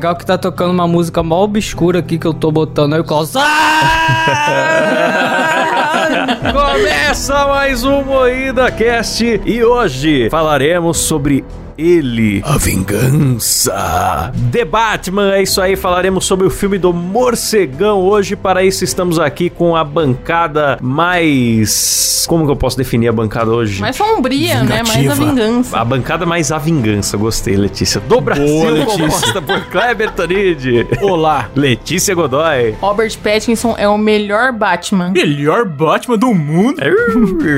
Legal que tá tocando uma música mó obscura aqui que eu tô botando aí o Klaus. Começa mais um Moída Cast e hoje falaremos sobre ele, a vingança. The Batman, é isso aí, falaremos sobre o filme do Morcegão hoje. Para isso estamos aqui com a bancada mais... Como que eu posso definir a bancada hoje? Mais sombria, né? Mais a vingança. A bancada mais a vingança, gostei, Letícia. Do Brasil, Boa, Letícia. composta por Kleber Tanid. Olá. Letícia Godoy. Robert Pattinson é o melhor Batman. Melhor Batman do mundo.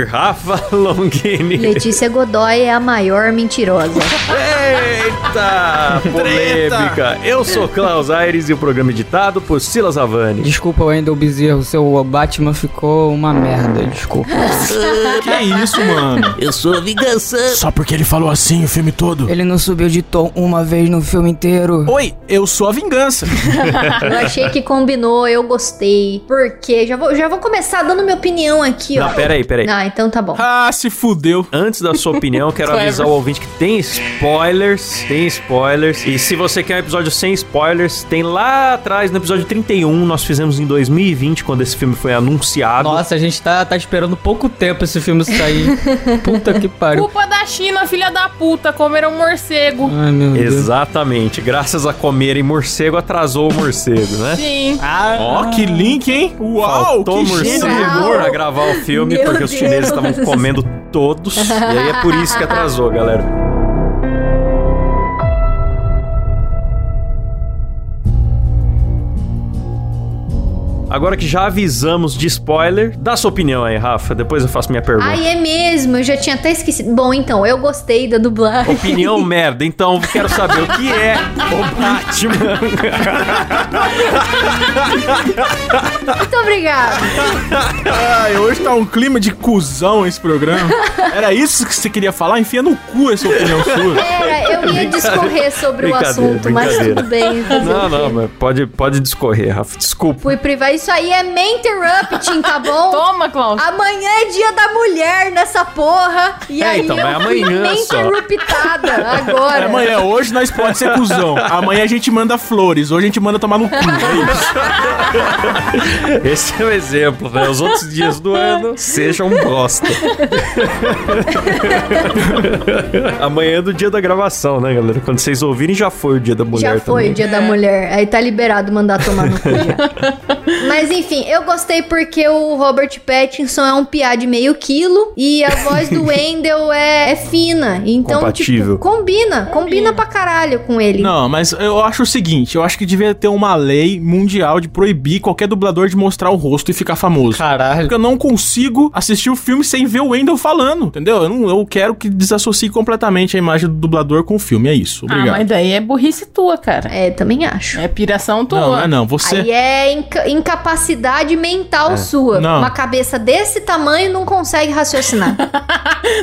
Rafa Longini. Letícia Godoy é a maior mentirosa. Eita! Polêmica! Eu sou Klaus Aires e o programa é editado por Silas Havani. Desculpa, Wendel Bezerro, seu Batman ficou uma merda, desculpa. Que isso, mano? Eu sou a vingança. Só porque ele falou assim o filme todo. Ele não subiu de tom uma vez no filme inteiro. Oi, eu sou a vingança. Eu achei que combinou, eu gostei. Porque já vou, já vou começar dando minha opinião aqui, ó. Não, peraí, peraí. Ah, então tá bom. Ah, se fudeu. Antes da sua opinião, eu quero avisar o ouvinte que tem spoilers. Tem spoilers. E se você quer um episódio sem spoilers, tem lá atrás, no episódio 31, nós fizemos em 2020, quando esse filme foi anunciado. Nossa, a gente tá, tá esperando pouco tempo esse filme sair. Puta que pariu. Culpa da China, filha da puta, comeram morcego. Ai, meu Deus. Exatamente. Graças a comerem morcego, atrasou o morcego, né? Sim. Ó, que link, hein? Uau, Faltou que morcego gênio. Uau. pra gravar o filme, Meu porque os chineses Deus. estavam comendo todos. e aí é por isso que atrasou, galera. Agora que já avisamos de spoiler, dá sua opinião aí, Rafa. Depois eu faço minha pergunta. Ai, é mesmo, eu já tinha até esquecido. Bom, então, eu gostei da dublagem. Opinião merda. Então, quero saber o que é o Batman. Muito obrigada. Ai, hoje tá um clima de cuzão esse programa. Era isso que você queria falar? Enfia no cu essa opinião sua. Era, eu ia discorrer sobre o assunto, mas tudo bem. Não, não, mas pode, pode discorrer, Rafa. Desculpa. Fui privar. Isso aí é me interrupting, tá bom? Toma, Klaus. Amanhã é dia da mulher nessa porra. E É, aí então, eu fui amanhã me só. interruptada agora. É amanhã, hoje nós pode ser cuzão. Amanhã a gente manda flores, hoje a gente manda tomar no cu. É isso. Esse é o exemplo, né? Os outros dias do ano sejam bosta. Amanhã é do dia da gravação, né, galera? Quando vocês ouvirem, já foi o dia da mulher Já foi também. o dia da mulher. Aí tá liberado mandar tomar no cu já. Mas enfim, eu gostei porque o Robert Pattinson é um piá de meio quilo e a voz do Wendell é, é fina. Então, Compatível. tipo, combina. Combina pra caralho com ele. Não, mas eu acho o seguinte, eu acho que devia ter uma lei mundial de proibir qualquer dublador de mostrar o rosto e ficar famoso. Caralho. Porque eu não consigo assistir o filme sem ver o Wendell falando, entendeu? Eu, não, eu quero que desassocie completamente a imagem do dublador com o filme, é isso. Ah, Obrigado. mas daí é burrice tua, cara. É, também acho. É piração tua. não, não é não, você... Aí é inca- incapacidade mental sua. Não. Uma cabeça desse tamanho não consegue raciocinar.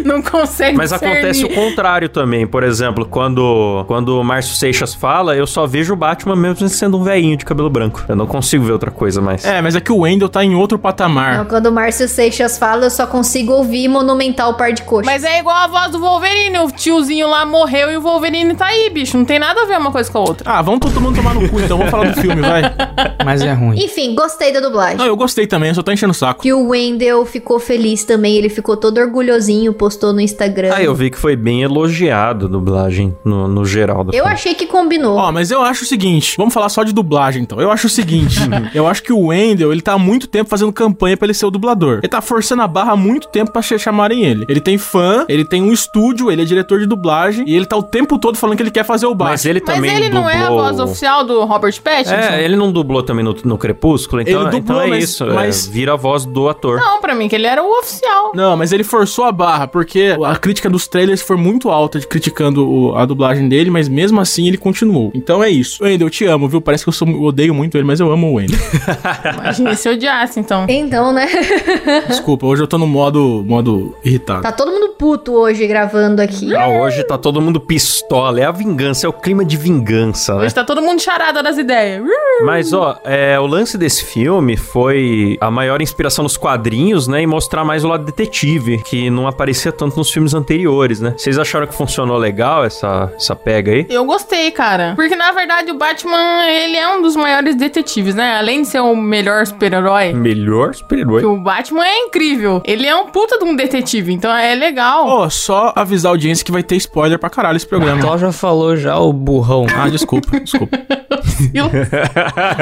Não consegue Mas acontece o discernir. contrário também. Por exemplo, quando, quando o Márcio Seixas fala, eu só vejo o Batman mesmo sendo um velhinho de cabelo branco. Eu não consigo ver outra coisa mais. É, mas é que o Wendell tá em outro patamar. Não, quando o Márcio Seixas fala, eu só consigo ouvir Monumental Par de Coxa. Mas é igual a voz do Wolverine. O tiozinho lá morreu e o Wolverine tá aí, bicho. Não tem nada a ver uma coisa com a outra. Ah, vamos todo mundo tomar no cu então, vamos falar do filme, vai. Mas é ruim. Enfim, gostei da dublagem. Não, eu gostei também, eu só tô enchendo o saco. Que o Wendell ficou feliz também, ele ficou todo orgulhosinho, postou no Instagram. Ah, eu vi que foi bem elogiado a dublagem no, no geral Eu filme. achei que combinou. Ó, mas eu acho o seguinte, vamos falar só de dublagem então. Eu acho o seguinte, eu acho que o Wendell, ele tá há muito tempo fazendo campanha pra ele ser o dublador. Ele tá forçando a barra há muito tempo pra ch- chamarem ele. Ele tem fã, ele tem um estúdio, ele é diretor de dublagem e ele tá o tempo todo falando que ele quer fazer o Batman. Mas ele Mas também ele dublou... não é a voz oficial do Robert Pattinson? É, ele não dublou também no, no Crepúsculo, então, Ele dublou, então é mas- isso. mas- é, vira a voz do ator. Não, pra mim que ele era o oficial. Não, mas ele forçou a barra, porque a crítica dos trailers foi muito alta de criticando o- a dublagem dele, mas mesmo assim ele continuou. Então é isso. Wendell, eu te amo, viu? Parece que eu, sou- eu odeio muito ele, mas eu amo o Wendell. Imagina se eu odiasse, então. Então, né? Desculpa, hoje eu tô no modo, modo irritado. tá todo mundo puto hoje gravando aqui. Ah, hoje tá todo mundo pistola, é a vingança, é o clima de vingança, né? Hoje tá todo mundo charada das ideias. Mas, ó, é, o lance desse filme foi a maior inspiração nos quadrinhos, né? E mostrar mais o lado detetive, que não aparecia tanto nos filmes anteriores, né? Vocês acharam que funcionou legal essa, essa pega aí? Eu gostei, cara. Porque, na verdade, o Batman, ele é um dos maiores detetives, né? Além de ser o melhor super-herói. Melhor super-herói. O Batman é incrível. Ele é um puta de um detetive, então é legal. Ó, só avisar a audiência que vai ter spoiler pra caralho esse programa. Tó já falou já, o burrão. Ah, desculpa, desculpa.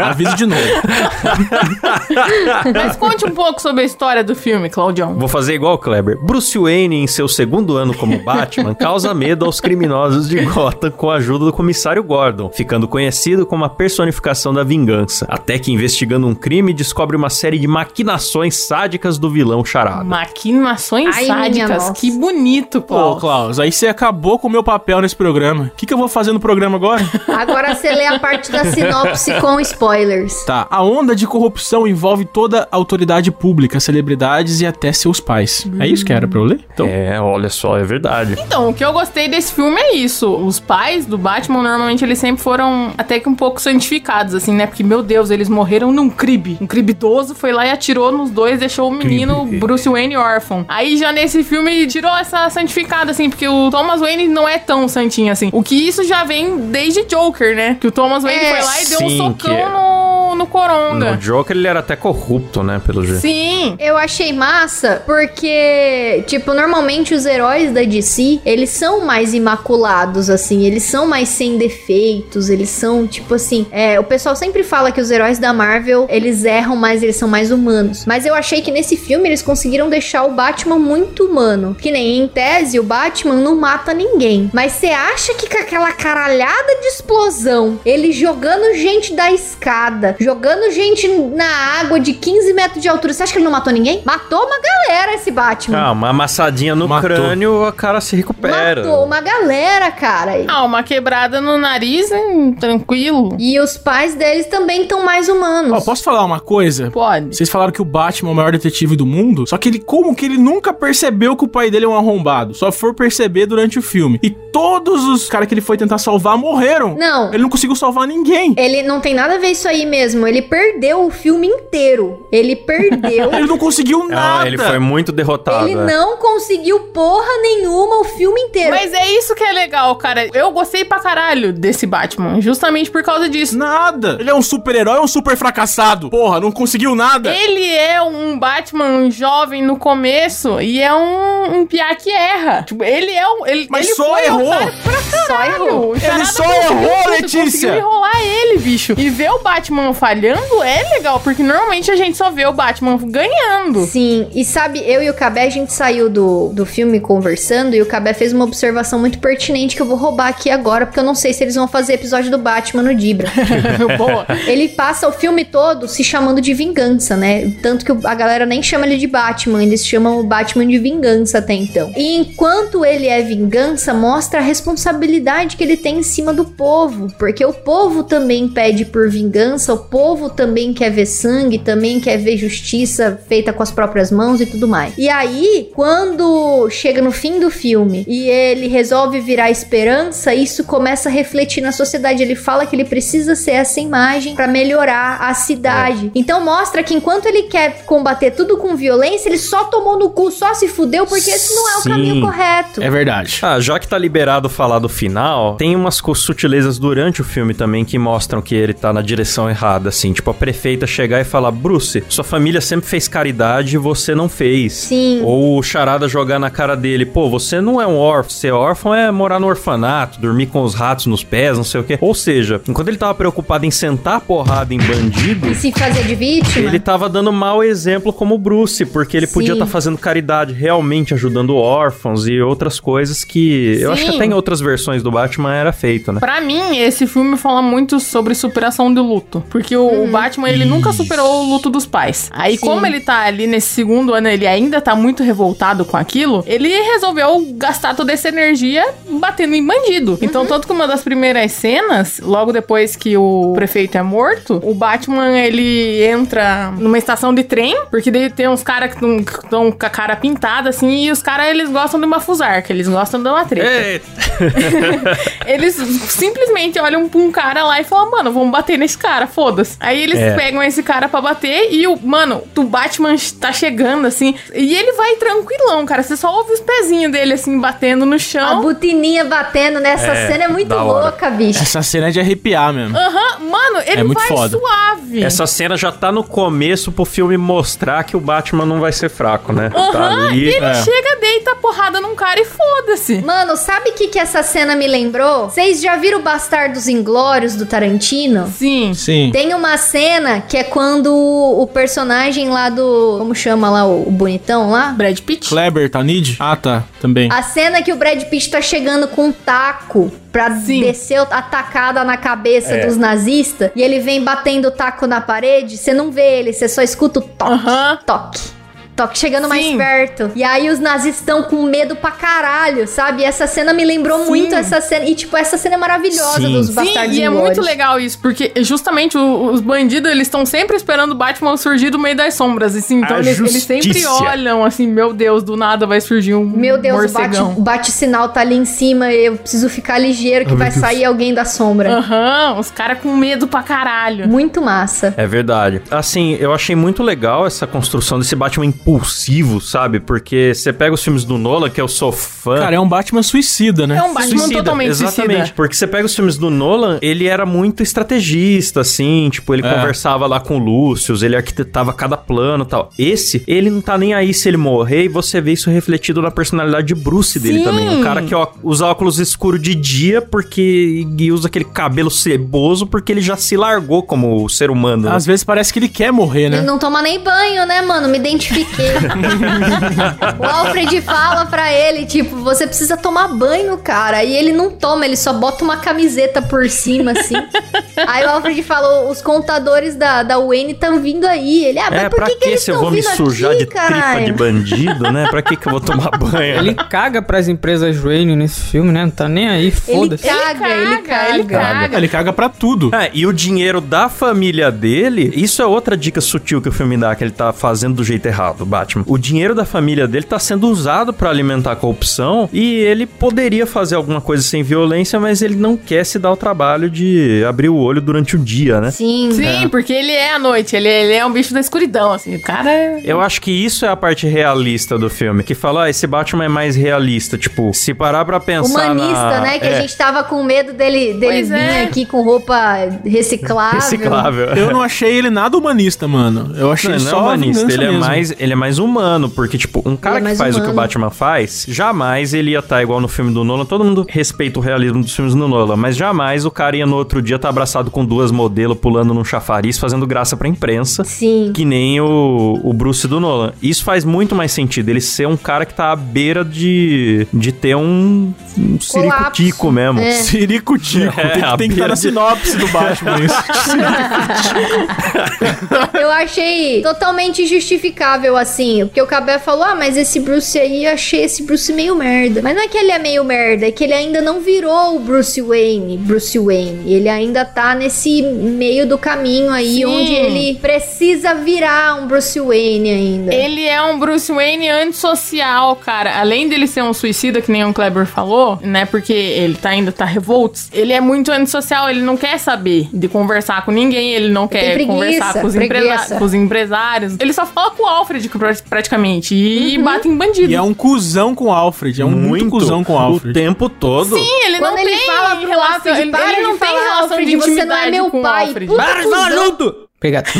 Aviso de novo. Mas conte um pouco sobre a história do filme, Claudião. Vou fazer igual o Kleber. Bruce Wayne, em seu segundo ano como Batman, causa medo aos criminosos de Gotham com a ajuda do comissário Gordon, ficando conhecido como a personificação da vingança. Até que, investigando um crime, descobre uma série de maquinações sádicas do vilão Charada. Maquinações Ai, sádicas. Que bonito, Pô, Klaus. Klaus, aí você acabou com o meu papel nesse programa. O que, que eu vou fazer no programa agora? Agora você lê a parte da sinopse com spoilers. Tá, a onda de corrupção envolve toda a autoridade pública, celebridades e até seus pais. É isso que era pra eu ler? Então, É, olha só, é verdade. Então, o que eu gostei desse filme é isso. Os pais do Batman, normalmente, eles sempre foram até que um pouco santificados, assim, né? Porque, meu Deus, eles morreram num cribe. Um cribe idoso foi lá e atirou nos dois, deixou o menino Cribe. Bruce Wayne órfão. Aí, já nesse filme, tirou essa santificada, assim, porque o Thomas Wayne não é tão santinho, assim. O que isso já vem desde Joker, né? Que o Thomas Wayne É, foi lá e deu um sim, socão que é. no, no Coronga. No Joker ele era até corrupto, né, pelo jeito. Sim. Eu achei massa porque, tipo, normalmente os heróis da DC, eles são mais imaculados, assim, eles são mais sem defeitos, eles são, tipo assim, é, o pessoal sempre fala que os heróis da Marvel, eles erram, mas eles são mais humanos. Mas eu achei que nesse filme eles conseguiram deixar o Batman muito humano. Que nem em tese, o Batman não mata ninguém. Mas você acha que com aquela caralhada de explosão, ele jogando gente da escada, jogando gente na água de 15 metros de altura, você acha que ele não matou ninguém? Matou uma galera esse Batman. Ah, uma amassadinha no Matou. crânio, a cara se recupera. Matou uma galera, cara. Ah, uma quebrada no nariz, hein? tranquilo. E os pais deles também estão mais humanos. ó, posso falar uma coisa? Pode. Vocês falaram que o Batman é o maior detetive do mundo, só que ele, como que ele nunca percebeu que o pai dele é um arrombado? Só for perceber durante o filme. E todos os caras que ele foi tentar salvar morreram. Não. Ele não conseguiu salvar ninguém. Ele não tem nada a ver isso aí mesmo. Ele perdeu o filme inteiro. Ele perdeu. Ele não conseguiu nada. Ah, ele foi muito derrotado. Ele é. não conseguiu porra nenhuma o filme inteiro. Mas é isso que é legal, cara. Eu gostei pra caralho desse Batman, justamente por causa disso. Nada. Ele é um super-herói ou um super fracassado? Porra, não conseguiu nada. Ele é um Batman jovem no começo e é um, um piá que erra. Tipo, ele é um. Ele, Mas ele só foi errou. Só errou. Charada só conseguiu errou, Letícia. Conseguiu enrolar ele, bicho. E ver o Batman falhando é legal, porque normalmente a gente só vê o Batman ganhando. Sim, e sabe, eu e o Cabé, a gente saiu do, do filme conversando e o Cabé fez uma observação muito pertinente que eu vou roubar aqui agora, porque eu não sei se eles vão fazer episódio do Batman no Dibra. Boa. ele passa o filme todo se chamando de vingança, né? Tanto que a galera nem chama ele de Batman, eles chamam o Batman de vingança até então. E enquanto ele é vingança, mostra a responsabilidade que ele tem em cima do povo, porque o povo também pede por vingança, o povo também quer ver sangue, também quer ver justiça feita com as próprias mãos e tudo mais. E aí, quando chega no fim do filme e ele resolve virar esperança, isso começa a refletir na sociedade. Ele fala que ele precisa ser essa imagem pra melhorar a cidade. Então mostra que enquanto ele quer combater tudo com violência, ele só tomou no cu, só se fudeu, porque esse não é o Sim. caminho correto. É verdade. Ah, já que tá liberado falar do final, tem umas sutilezas durante o filme também que mostram que ele tá na direção errada, assim. Tipo, a prefeita chegar e falar, Bruce, sua família sempre fez caridade e você não fez. Sim. Ou o charada jogar na cara dele, pô, você não é um órfão, ser órfão é morar no orfanato, dormir com os ratos nos pés, não sei o quê. Ou seja, enquanto ele tava preocupado em sentar a porrada em bandido, E se fazer de vítima? ele tava dando mau exemplo como Bruce, porque ele podia Sim. estar fazendo caridade, realmente ajudando órfãos e outras coisas que eu acho que Sim. até em outras versões do Batman era feito, né? Pra mim, esse filme fala muito sobre superação do luto. Porque o, o Batman, ele nunca superou o luto dos pais. Aí, Sim. como ele tá ali nesse segundo ano, ele ainda tá muito revoltado com aquilo, ele resolveu gastar toda essa energia batendo em bandido. Então, Uhum. tanto que uma das primeiras cenas, logo depois que o prefeito é morto, o Batman, ele entra numa estação de trem, porque daí tem uns caras que estão com a cara pintada, assim, e os caras, eles gostam de uma fusarca, eles gostam de uma treta. Eles simplesmente olham pra um cara lá e falam, mano, vamos bater nesse cara, foda-se. Aí eles É. pegam esse cara pra bater e o, mano, o Batman tá chegando assim, e ele vai tranquilão, cara. Você só ouve os pezinhos dele assim batendo no A chão. butininha batendo nessa É, cena é muito louca, bicho. Essa cena é de arrepiar mesmo. Aham, mano, ele É muito vai foda. suave. Essa cena já tá no começo pro filme mostrar que o Batman não vai ser fraco, né? Tá Aham, ali. e ele é. chega, deita a porrada num cara e foda-se. Mano, sabe o que, que essa cena me lembrou? Vocês já viram Bastardos Inglórios do Tarantino? Sim. Sim. Tem uma cena que é quando o personagem lá do. Como chama lá o, o bonitão lá? Brad Pitt. Kleber, Tanid? Ah, tá. Também. A cena que o Brad Pitt tá chegando com um taco pra Sim. descer a tacada na cabeça É. dos nazistas e ele vem batendo o taco na parede, você não vê ele, você só escuta o toque, Aham. toque. Toque chegando mais Sim. perto. E aí os nazistas estão com medo pra caralho, sabe? E essa cena me lembrou Sim. muito essa cena. E, tipo, essa cena é maravilhosa Sim. dos Sim, Bastardos e é muito legal isso, porque justamente os bandidos, eles estão sempre esperando o Batman surgir do meio das sombras, assim, então eles, eles sempre olham, assim, meu Deus, do nada vai surgir um Meu Deus, o bate- morcegão. o bate-sinal tá ali em cima, eu preciso ficar ligeiro que vai sair alguém da sombra. Aham, os caras com medo pra caralho. Muito massa. É verdade. Assim, eu achei muito legal essa construção desse Batman impulsivo, sabe? Porque você pega os filmes do Nolan, que eu sou fã. Cara, é um Batman suicida, né? É um Batman Suicida, totalmente exatamente. suicida. Porque você pega os filmes do Nolan, ele era muito estrategista, assim, tipo, ele É. conversava lá com o Lúcio, ele arquitetava cada plano e tal. Esse, ele não tá nem aí se ele morrer, e você vê isso refletido na personalidade de Bruce dele Sim. também. Um cara que ó, usa óculos escuros de dia porque e usa aquele cabelo ceboso porque ele já se largou como ser humano. né? Às vezes parece que ele quer morrer, né? Ele não toma nem banho, né, mano? Me identifiquei. O Alfred fala pra ele, tipo, você precisa tomar banho, cara. E ele não toma, ele só bota uma camiseta por cima, assim. aí o Alfred falou, os contadores da, da Wayne estão vindo aí. Ele, ah, mas É, por pra que, que, que eles se eu estão vou me vindo sujar aqui, de tripa caralho? de bandido, né? Pra que que eu vou tomar banho? Ele caga pras empresas Wayne nesse filme, né? Não tá nem aí, Ele foda-se. caga, ele caga. ele caga. Ele caga pra tudo. É, e o dinheiro da família dele, isso é outra dica sutil que o filme dá, que ele tá fazendo do jeito errado, Batman. O dinheiro da família dele tá sendo usado pra alimentar a corrupção e ele poderia fazer alguma coisa sem violência, mas ele não quer se dar o trabalho de abrir o olho durante o dia, né? Sim. Sim, porque ele é à noite, ele, ele é um bicho da escuridão, assim, o cara é... Eu acho que isso é a parte realista do filme, que fala, ah, esse Batman é mais realista, tipo, se parar pra pensar Humanista, na... né? Que é, a gente tava com medo dele, dele Pois vir é. aqui com roupa reciclável. reciclável. Eu não achei ele nada humanista, mano. Eu achei Não, ele não só é humanista, vingança ele é, mesmo. mais, ele é mais humano, porque, tipo, um cara é que faz o que o humano. Batman faz, jamais ele ia estar igual no filme do Nolan. Todo mundo respeita o realismo dos filmes do Nolan, mas jamais o cara ia no outro dia estar abraçado com duas modelos, pulando num chafariz, fazendo graça pra imprensa. Sim. Que nem o, o Bruce do Nolan. Isso faz muito mais sentido. Ele ser um cara que tá à beira de, de ter um, um ciricutico mesmo. É. Siricutico. É, tem, a tem que estar na de- sinopse do Batman isso. Eu achei totalmente justificável, assim. Porque o Cabé falou: ah, mas esse Bruce aí, eu achei esse Bruce meio merda. Mas não é que ele é meio merda, é que ele ainda não virou o Bruce Wayne. Bruce Wayne. Ele ainda tá nesse meio do caminho aí, Sim. onde ele precisa virar um Bruce Wayne ainda. Ele é um Bruce Wayne antissocial, cara. Além dele ser um suicida, que nem o Kleber falou, né? Porque ele tá, ainda tá revoltos. Ele é muito antissocial, ele não quer saber de conversar com ninguém, ele não quer preguiça, conversar com os, com os empresários. Ele só fala com o Alfred, pra- praticamente, e Uhum. bate em bandido. E é um cuzão com o Alfred. É um muito, cuzão com o O Alfred. tempo todo. Sim, ele Quando não ele tem fala relação, Alfred, ele, para ele não tem relação Alfred, de você não é intimidade meu com o pai. Alfred. Para de falar cuzão. junto! Obrigado.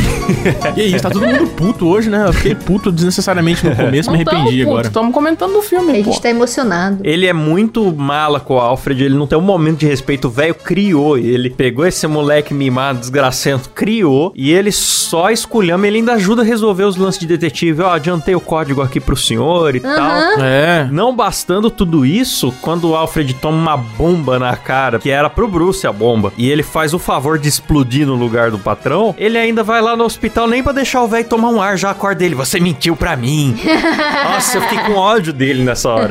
E isso, tá todo mundo puto hoje, né? Eu fiquei puto desnecessariamente no começo, me arrependi agora. Estamos comentando do filme, A pô. gente tá emocionado. Ele é muito mala com o Alfred, ele não tem um momento de respeito. O velho criou ele, pegou esse moleque mimado, desgracento, criou, e ele só esculhama, ele ainda ajuda a resolver os lances de detetive. Ó, adiantei o código aqui pro senhor e tal. É. Não bastando tudo isso, quando o Alfred toma uma bomba na cara, que era pro Bruce a bomba, e ele faz o favor de explodir no lugar do patrão, ele ainda vai lá no hospital nem pra deixar o velho tomar um ar, já acorda ele. Você mentiu pra mim. Nossa, eu fiquei com ódio dele nessa hora.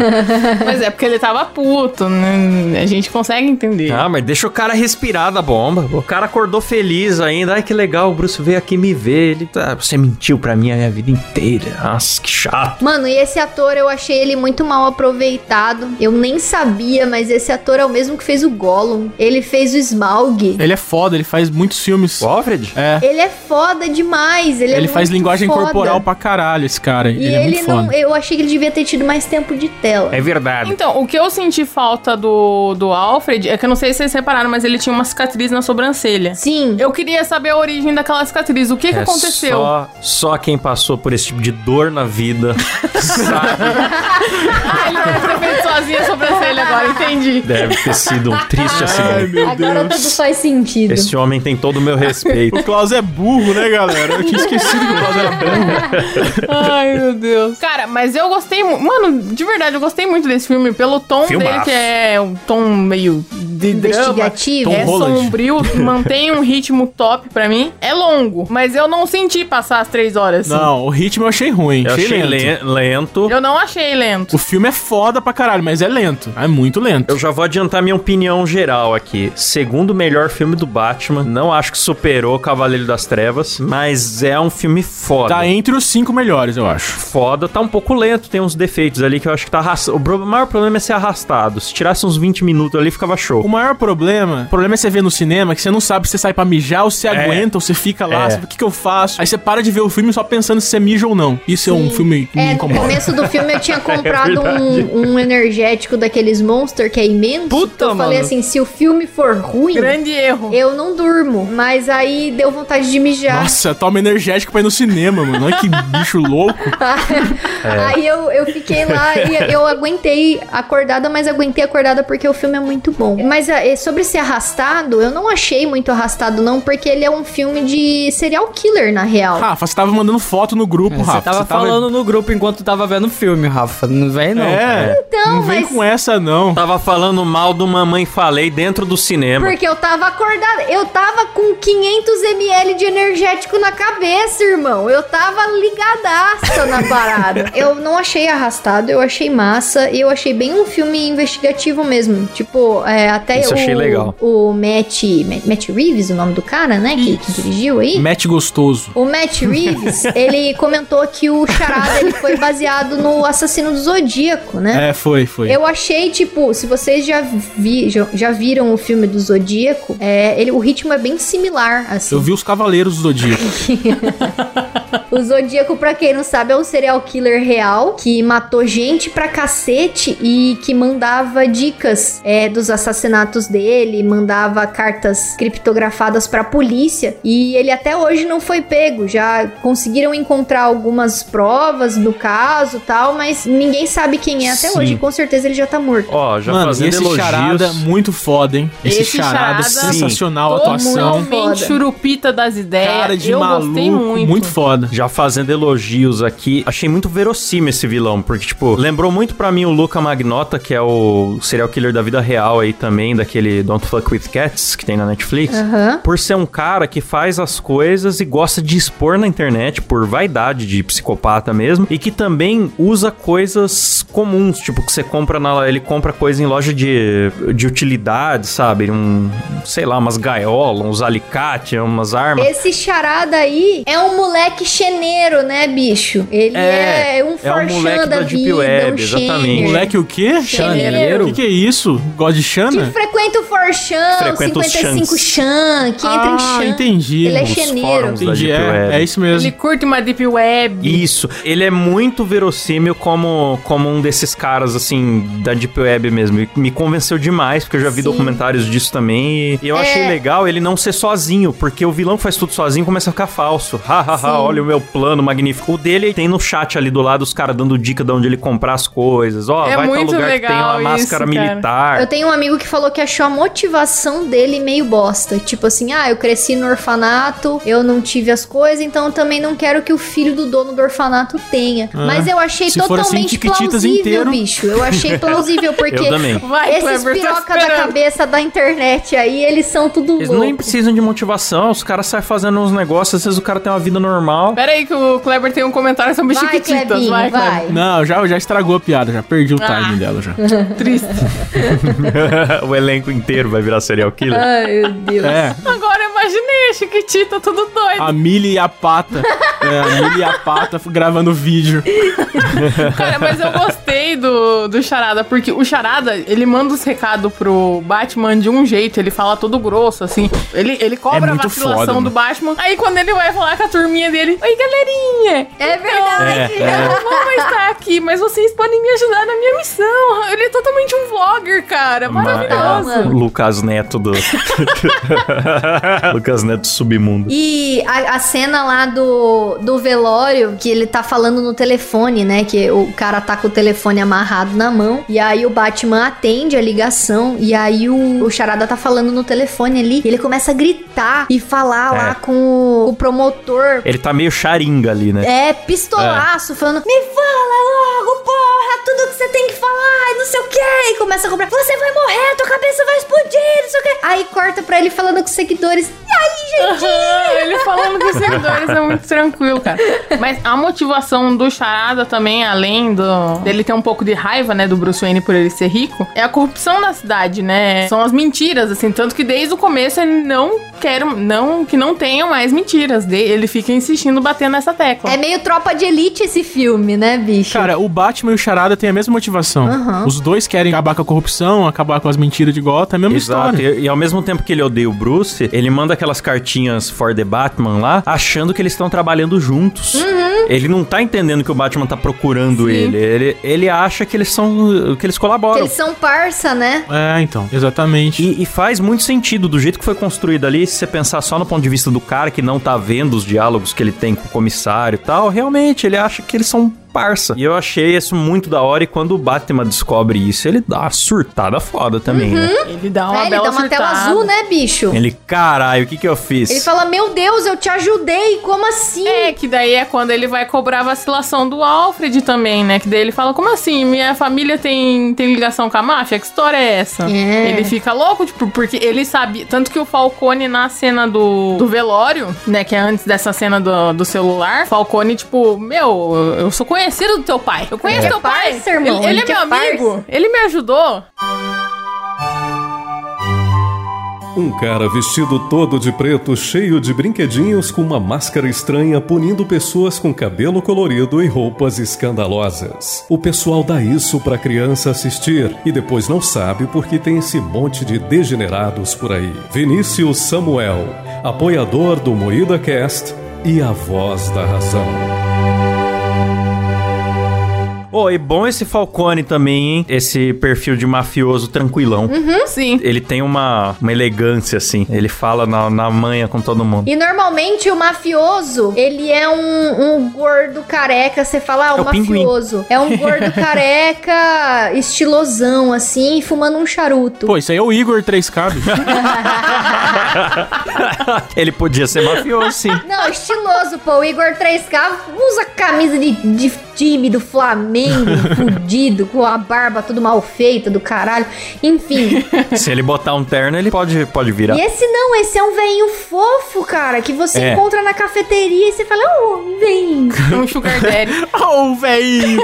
Mas é porque ele tava puto, né? A gente consegue entender. Ah, mas deixa o cara respirar da bomba. O cara acordou feliz ainda. Ai, que legal, o Bruce veio aqui me ver. Ele, ah, você mentiu pra mim a minha vida inteira. Nossa, que chato. Mano, e esse ator eu achei ele muito mal aproveitado. Eu nem sabia, mas esse ator é o mesmo que fez o Gollum. Ele fez o Smaug. Ele é foda, ele faz muitos filmes. O Alfred? É. Ele é foda demais. Ele, Ele é faz linguagem foda. corporal pra caralho, esse cara. E ele é ele muito não. foda. Eu achei que ele devia ter tido mais tempo de tela. É verdade. Então, o que eu senti falta do, do Alfred é que eu não sei se vocês repararam, mas ele tinha uma cicatriz na sobrancelha. Sim. Eu queria saber a origem daquela cicatriz. O que, que É aconteceu? Só, só quem passou por esse tipo de dor na vida sabe. Ah, ele deve ter feito sozinho a sobrancelha agora, entendi. Deve ter sido um triste Ai, acidente. meu Agora Deus. tudo faz sentido. Esse homem tem todo o meu respeito. O Klaus é burro, né, galera? Eu tinha esquecido que o Klaus era burro. Ai, meu Deus. Cara, mas eu gostei muito. Mano, de verdade, eu gostei muito desse filme. Pelo tom Filmaço. dele, que é um tom meio de drama. Investigativo. É Tom Holland. sombrio, mantém um ritmo top pra mim. É longo, mas eu não senti passar as três horas. assim. Não, o ritmo eu achei ruim. Eu achei lento. le- lento. Eu não achei lento. O filme é foda pra caralho, mas é lento. É muito lento. Eu já vou adiantar minha opinião geral aqui. Segundo melhor filme do Batman, não acho que superou Cavaleiro das Trevas, mas é um filme foda. Tá entre os cinco melhores, eu acho. Foda, tá um pouco lento, tem uns defeitos ali que eu acho que tá arrastado. O maior problema é ser arrastado. Se tirasse uns 20 minutos ali, ficava show. Maior problema, o problema é você ver no cinema que você não sabe se você sai pra mijar ou se você É. aguenta ou você fica lá, É. você o que, que eu faço? Aí você para de ver o filme só pensando se você mija ou não. Isso é um filme que me É, no incomoda. começo do filme eu tinha comprado verdade. um, um energético daqueles Monster que é imenso. Puta, eu falei mano. assim, se o filme for ruim, Grande erro. eu não durmo. Mas aí deu vontade de mijar. Nossa, toma energético pra ir no cinema, mano. Olha que bicho louco. Aí eu, eu fiquei lá e eu aguentei acordada, mas aguentei acordada porque o filme é muito bom. Mas ah, eh, sobre ser arrastado, eu não achei muito arrastado, não, porque ele é um filme de serial killer, na real. Rafa, você tava mandando foto no grupo, Você Rafa. tava falando no grupo enquanto tava vendo o filme, Rafa. Não vem, não. É, Então, não vem mas- com essa, não. Tava falando mal do Mamãe Falei dentro do cinema. Porque eu tava acordada. Eu tava com 500 ml de energético na cabeça, irmão. Eu tava ligadaça na parada. Eu não achei arrastado, eu achei massa. E eu achei bem um filme investigativo mesmo. Tipo, é, até Isso o, achei legal. o Matt, Matt, Matt Reeves, o nome do cara, né? Que, que dirigiu aí. Mete gostoso. O Matt Reeves, ele comentou que o Charada ele foi baseado no Assassino do Zodíaco, né? É, foi, foi. Eu achei, tipo, se vocês já, vi, já, já viram o filme do Zodíaco, é, ele, o ritmo é bem similar, assim. Eu vi os Cavaleiros do Zodíaco. O Zodíaco, pra quem não sabe, é um serial killer real que matou gente pra cacete e que mandava dicas é, dos assassinatos dele, mandava cartas criptografadas pra polícia e ele até hoje não foi pego. Já conseguiram encontrar algumas provas do caso tal, mas ninguém sabe quem é até Sim. hoje. Com certeza ele já tá morto. Ó, já Mano, fazendo esse elogios. charada muito foda, hein? Esse, Esse charada, charada- sensacional a atuação. Totalmente Foda. churupita das ideias. Cara de eu maluco, gostei muito. muito foda. Já fazendo elogios aqui, achei muito verossímil esse vilão, porque, tipo, lembrou muito pra mim o Luca Magnota, que é o serial killer da vida real aí também, daquele Don't Fuck With Cats, que tem na Netflix. Por ser um cara que faz as coisas e gosta de expor na internet por vaidade de psicopata mesmo, e que também usa coisas comuns, tipo, que você compra na. Ele compra coisa em loja de, de utilidade, sabe? Um, sei lá, umas gaiolas, uns alicates, umas armas. Esse charada aí é um moleque cheneiro, né, bicho? Ele é, É, um é um forchan moleque da da Deep vida, Web, um exatamente. Moleque o quê? Chaneiro. O que, que é isso? Gosta de Que Xana? Frequenta o Forchan, Frequenta os 55 chans. Chan, que entra em Ah, Chan. entendi. Ele é da Entendi, é, é isso mesmo. Ele curte uma deep web. Isso, ele é muito verossímil como, como um desses caras, assim, da Deep Web mesmo. E me convenceu demais, porque eu já vi Sim. documentários disso também. E eu É. achei legal ele não ser sozinho, porque o vilão que faz tudo sozinho começa a ficar falso. Ha, ha, Sim. ha, olha o meu plano magnífico. O dele tem no chat ali do lado os caras dando dica de onde ele comprar as coisas. Ó, É vai tal muito lugar que tem uma legal máscara isso, cara. militar. Eu tenho um amigo que falou que achou a motivação dele meio bosta. Tipo assim, ah, eu cresci no orfanato, eu não tive as coisas, então eu também não quero que o filho do dono do orfanato tenha. É. Mas eu achei assim, totalmente Chiquititas plausível, inteiro. bicho. Eu achei plausível, porque Eu também. Vai, esses Kleber, tô piroca da cabeça da internet aí, eles são tudo Eles louco. nem precisam de motivação, os caras saem fazendo uns negócios, às vezes o cara tem uma vida normal. Pera aí que o Kleber tem um comentário sobre Vai, Chiquititas. Clebinho, vai, vai. Não, já, já estragou a piada, já perdi o Ah. timing dela já. Triste. O elenco inteiro vai virar serial killer. Ai, meu Deus. É, Agora eu imaginei a Chiquitita tudo doido. a Millie e a Pata. É, a Millie e a Pata gravando vídeo. Cara, mas eu gostei do, do Charada, porque o Charada, ele manda os recados pro Batman de um jeito, ele fala todo grosso, assim. Ele, ele É cobra a muito vacilação foda, do. Batman. Aí quando ele vai falar com a turminha dele, Oi, galerinha! É verdade. É, Eu não vou estar aqui, mas vocês podem me ajudar na minha missão. Ele é totalmente um vlogger, cara. Maravilhoso. É, Lucas Neto do. Lucas Neto submundo. E a, a cena lá do, do velório, que ele tá falando no telefone, né? Que o cara tá com o telefone amarrado na mão. E aí o Batman atende a ligação. E aí o, o Charada tá falando no telefone ali. E ele começa a gritar e falar É. lá com o, o promotor. Ele tá meio charinga ali, né? É, pistolaço, falando: Me fala sei o que. E começa a cobrar: Você vai morrer, tua cabeça vai explodir, não sei o que. Aí corta pra ele falando com os seguidores: E aí, gente? Aham, ele falando com os seguidores é muito tranquilo, cara. Mas a motivação do Charada também, além do dele ter um pouco de raiva, né, do Bruce Wayne por ele ser rico, é a corrupção na cidade, né? São as mentiras, assim, tanto que desde o começo ele não quer, não que não tenham mais mentiras. De- Ele fica insistindo, batendo nessa tecla. É meio tropa de elite esse filme, né, bicho? Cara, o Batman e o Charada têm a mesma motivação. Aham. Os dois querem acabar com a corrupção, acabar com as mentiras de Gotham, é a mesma Exato. história. E, e ao mesmo tempo que ele odeia o Bruce, ele manda aquelas cartinhas for the Batman lá, achando que eles estão trabalhando juntos. Ele não tá entendendo que o Batman tá procurando ele. ele. Ele acha que eles são. que eles Que colaboram. eles são parça, né? É, então, exatamente. E, e faz muito sentido do jeito que foi construído ali, se você pensar só no ponto de vista do cara que não tá vendo os diálogos que ele tem com o comissário e tal, realmente ele acha que eles são parça. E eu achei isso muito da hora e quando o Batman descobre isso, ele dá uma surtada foda também, né? Ele dá uma É, ele dá uma tela azul, né, bicho? Ele, caralho, o que que eu fiz? Ele fala: Meu Deus, eu te ajudei, como assim? É, que daí é quando ele vai cobrar a vacilação do Alfred também, né? Que daí ele fala, como assim? Minha família tem, tem ligação com a máfia? Que história é essa? É. Ele fica louco, tipo, porque ele sabe... Tanto que o Falcone, na cena do, do velório, né? Que é antes dessa cena do, do celular, Falcone, tipo, meu, eu sou conhecido do teu pai. Eu conheço é teu pai. parça, irmão, Ele, ele ele é que meu é amigo. Ele me ajudou. Um cara vestido todo de preto, cheio de brinquedinhos, com uma máscara estranha, punindo pessoas com cabelo colorido e roupas escandalosas. O pessoal dá isso pra criança assistir e depois não sabe porque tem esse monte de degenerados por aí. Vinícius Samuel, apoiador do Moída Cast e a voz da razão. Pô, e bom esse Falcone também, hein? Esse perfil de mafioso tranquilão. Sim. Ele tem uma, uma elegância, assim. Ele fala na, na manha com todo mundo. E normalmente o mafioso, ele é um, um gordo careca. Você fala, ah, o É o pinguim. mafioso. É um gordo careca, estilosão, assim, fumando um charuto. Pô, isso aí é o Igor 3K, bicho. Ele podia ser mafioso, sim. Não, estiloso, pô. O Igor 3K usa camisa de, de time do Flamengo, fudido, com a barba tudo mal feita do caralho. Enfim. Se ele botar um terno, ele pode, pode virar. E esse não, esse é um veinho fofo, cara, que você É. encontra na cafeteria e você fala, ô, veinho. Um sugar daddy. Ô, velho!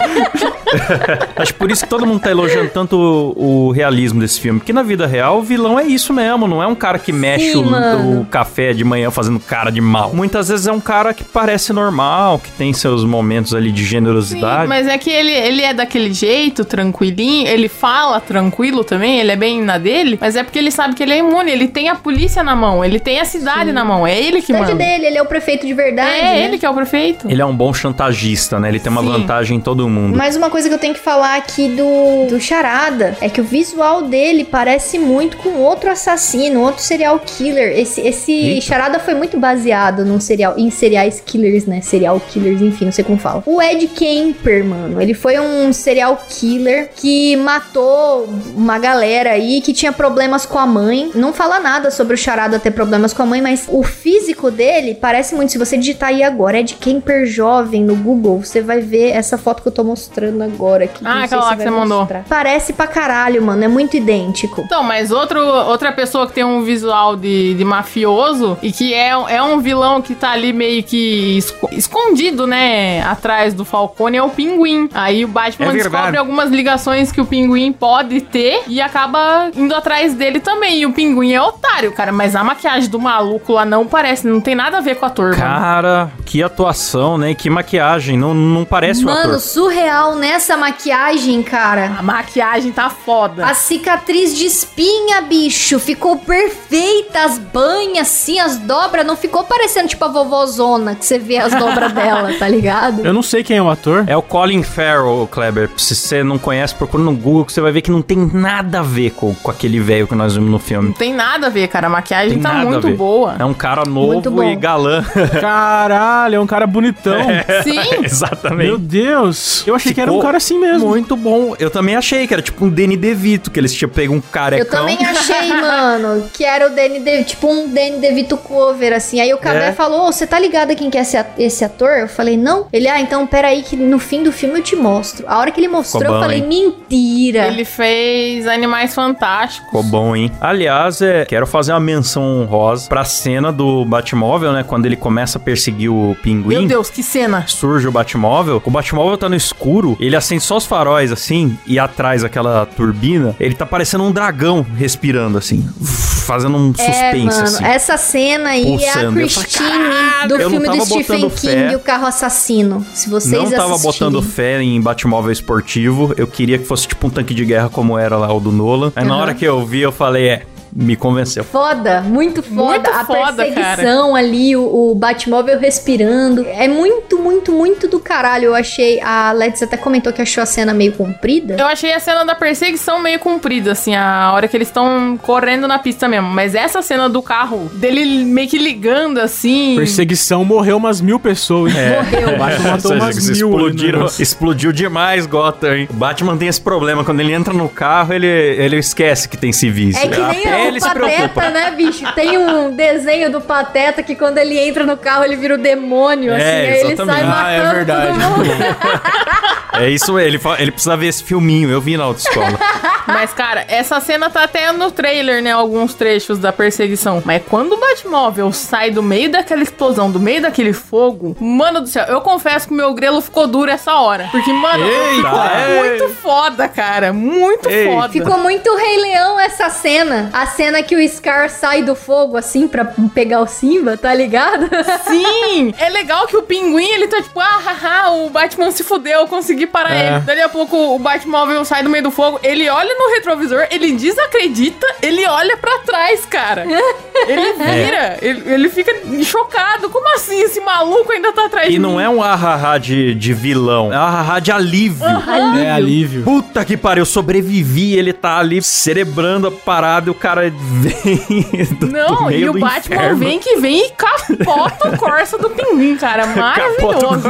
Acho por isso que todo mundo tá elogiando tanto o, o realismo desse filme. Porque na vida real, o vilão é isso mesmo. Não é um cara que mexe o, mano. o café de manhã fazendo cara de mal. Muitas vezes é um cara que parece normal, que tem seus momentos ali de Sim, generosidade. mas é que ele, ele é daquele jeito, tranquilinho, ele fala tranquilo também, ele é bem na dele, mas é porque ele sabe que ele é imune, ele tem a polícia na mão, ele tem a cidade na mão, é ele que Cidade manda. dele, ele é o prefeito de verdade. É né? ele que é o prefeito. Ele é um bom chantagista, né? Ele tem uma Sim. vantagem em todo mundo. Mas uma coisa que eu tenho que falar aqui do, do Charada é que o visual dele parece muito com outro assassino, outro serial killer. Esse, esse Eita. Charada foi muito baseado num serial, em serial killers, né? Serial killers, enfim, não sei como fala. O Ed Kemper, mano. Ele foi um serial killer que matou uma galera aí que tinha problemas com a mãe. Não fala nada sobre o Charada ter problemas com a mãe, mas o físico dele parece muito. Se você digitar aí agora, é de Kemper jovem no Google, você vai ver essa foto que eu tô mostrando agora aqui. Ah, aquela lá que você mandou. mostrar. Parece pra caralho, mano. É muito idêntico. Então, mas outro, outra pessoa que tem um visual de, de mafioso e que é, é um vilão que tá ali meio que esco- escondido, né? Atrás do Falcone é o Pinguim. Aí o Batman É descobre algumas ligações que o Pinguim pode ter e acaba indo atrás dele também. E o Pinguim é otário, cara. Mas a maquiagem do maluco lá não parece, não tem nada a ver com o ator, mano. Cara, que atuação, né? Que maquiagem. Não, não parece o Mano, ator. surreal nessa maquiagem, cara. A maquiagem tá foda. A cicatriz de espinha, bicho, ficou perfeita. As banhas, assim, as dobras, não ficou parecendo tipo a vovozona que você vê as dobras dela, tá ligado? Eu não sei quem é o ator. É o Colin Farrell, Kleber. Se você não conhece, procura no Google que você vai ver que não tem nada a ver com, com aquele velho que nós vimos no Não filme. tem nada a ver, cara. A maquiagem Tem tá muito boa. É um cara novo e galã. Caralho, é um cara bonitão. Sim. Exatamente. Meu Deus. Eu achei que era um Ficou cara assim mesmo. Muito bom. Eu também achei que era tipo um Danny DeVito, que eles tinham pego um carecão. Eu também achei, mano, que era o Danny De, tipo um Danny DeVito cover, assim. Aí o Cabé É. falou: "Ô, você tá ligado a quem que é esse ator? Eu falei, não. Ele, ah, então peraí, que no fim do filme eu te mostro. A hora que ele mostrou, Ficou eu bom, falei, hein? mentira. Ele fez Animais Fantásticos. Ficou bom, hein? Aliás, é, quero fazer uma menção honrosa pra cena do Batmóvel, né? Quando ele começa a perseguir o pinguim. Meu Deus, que cena. Surge o Batmóvel, o Batmóvel tá no escuro, ele acende só os faróis assim, e atrás aquela turbina, ele tá parecendo um dragão respirando assim, fazendo um É, suspense mano, assim. essa cena aí Pulsando. é a falei, Christine "Caralho, do filme do Stephen King, fé." O Carro Assassino. Se vocês Não tava botando fé em Batmóvel esportivo. Eu queria que fosse tipo um tanque de guerra como era lá o do Nolan. Aí na Aham. hora que eu vi, eu falei, é, me convenceu. Foda, muito foda. Muito a foda, perseguição ali, o, o Batmóvel respirando. É muito, muito, muito do caralho. Eu achei. A Letícia até comentou que achou a cena meio comprida. Eu achei a cena da perseguição meio comprida, assim, a hora que eles estão correndo na pista mesmo. Mas essa cena do carro, dele meio que ligando assim. Perseguição morreu umas mil pessoas. hein? Morreu. O Batman matou umas mil. explodiram, explodiu demais Gotham, hein? O Batman tem esse problema, quando ele entra no carro, ele, ele esquece que tem civis. É que nem Até o ele se preocupa. Pateta, né, bicho? Tem um desenho do Pateta que quando ele entra no carro ele vira o demônio, É, assim, aí ele exatamente. sai Ah, matando é verdade. todo mundo. É isso, ele, ele precisa ver esse filminho, eu vi na autoescola. Mas, cara, essa cena tá até no trailer, né? Alguns trechos da perseguição. Mas quando o Batmóvel sai do meio daquela explosão, do meio daquele fogo, mano do céu, eu confesso que meu grelo ficou duro essa hora. Porque, mano, Eita, ficou é. muito foda, cara. Muito Eita. foda. Ficou muito Rei Leão essa cena. A cena que o Scar sai do fogo, assim, pra pegar o Simba, tá ligado? Sim! É legal que o pinguim, ele tá tipo, ah, haha, o Batman se fudeu, eu consegui parar É. ele. Dali a pouco o Batmóvel sai do meio do fogo, ele olha no retrovisor, ele desacredita, ele olha pra trás, cara. Ele vira, ele, ele fica chocado. Como assim esse maluco ainda tá atrás E de não mim? é um ahaha de, de vilão, é um ahaha de alívio. É alívio. Puta que pariu, eu sobrevivi, ele tá ali cerebrando a parada e o cara vem do, do Não, meio e o do Batman inferno. vem que vem e capota o Corsa do pinguim, cara. Maravilhoso.